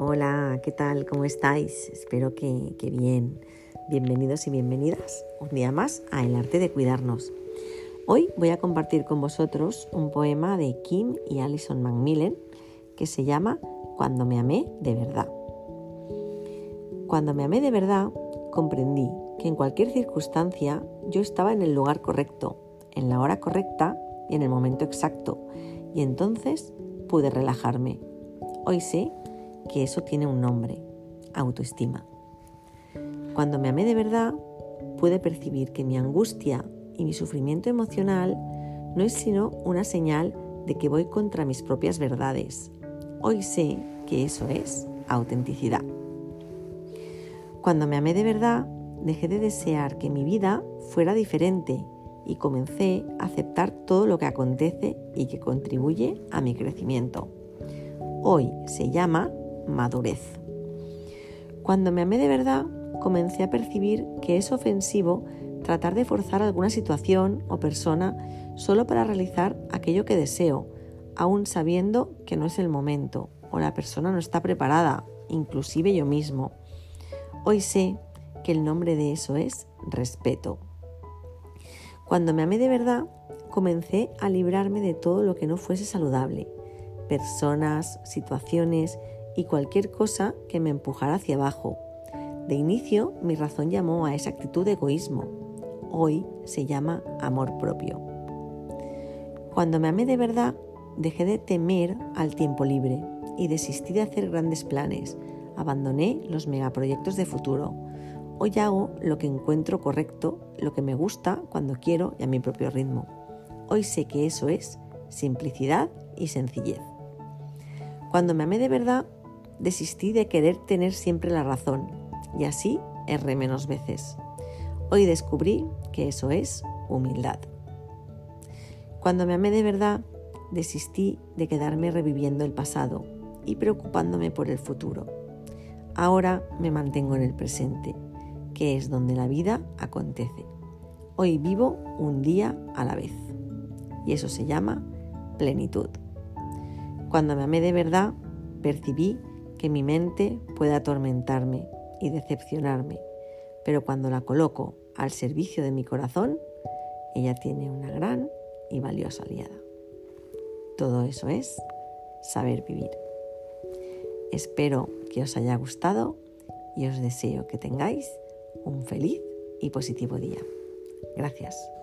Hola, ¿qué tal? ¿Cómo estáis? Espero que, bien. Bienvenidos y bienvenidas un día más a El arte de cuidarnos. Hoy voy a compartir con vosotros un poema de Kim y Alison Macmillan que se llama Cuando me amé de verdad. Cuando me amé de verdad, comprendí que en cualquier circunstancia yo estaba en el lugar correcto, en la hora correcta y en el momento exacto, y entonces pude relajarme. Hoy sé que eso tiene un nombre, autoestima. Cuando me amé de verdad, pude percibir que mi angustia y mi sufrimiento emocional no es sino una señal de que voy contra mis propias verdades. Hoy sé que eso es autenticidad. Cuando me amé de verdad, dejé de desear que mi vida fuera diferente y comencé a aceptar todo lo que acontece y que contribuye a mi crecimiento. Hoy se llama madurez. Cuando me amé de verdad, comencé a percibir que es ofensivo tratar de forzar alguna situación o persona solo para realizar aquello que deseo, aun sabiendo que no es el momento o la persona no está preparada, inclusive yo mismo. Hoy sé que el nombre de eso es respeto. Cuando me amé de verdad, comencé a librarme de todo lo que no fuese saludable, personas, situaciones y cualquier cosa que me empujara hacia abajo. De inicio, mi razón llamó a esa actitud de egoísmo. Hoy se llama amor propio. Cuando me amé de verdad, dejé de temer al tiempo libre y desistí de hacer grandes planes. Abandoné los megaproyectos de futuro. Hoy hago lo que encuentro correcto, lo que me gusta cuando quiero y a mi propio ritmo. Hoy sé que eso es simplicidad y sencillez. Cuando me amé de verdad, desistí de querer tener siempre la razón y así erré menos veces. Hoy descubrí que eso es humildad. Cuando me amé de verdad, desistí de quedarme reviviendo el pasado y preocupándome por el futuro. Ahora me mantengo en el presente que es donde la vida acontece. Hoy vivo un día a la vez. Y eso se llama plenitud. Cuando me amé de verdad, percibí que mi mente puede atormentarme y decepcionarme, pero cuando la coloco al servicio de mi corazón, ella tiene una gran y valiosa aliada. Todo eso es saber vivir. Espero que os haya gustado y os deseo que tengáis un feliz y positivo día. Gracias.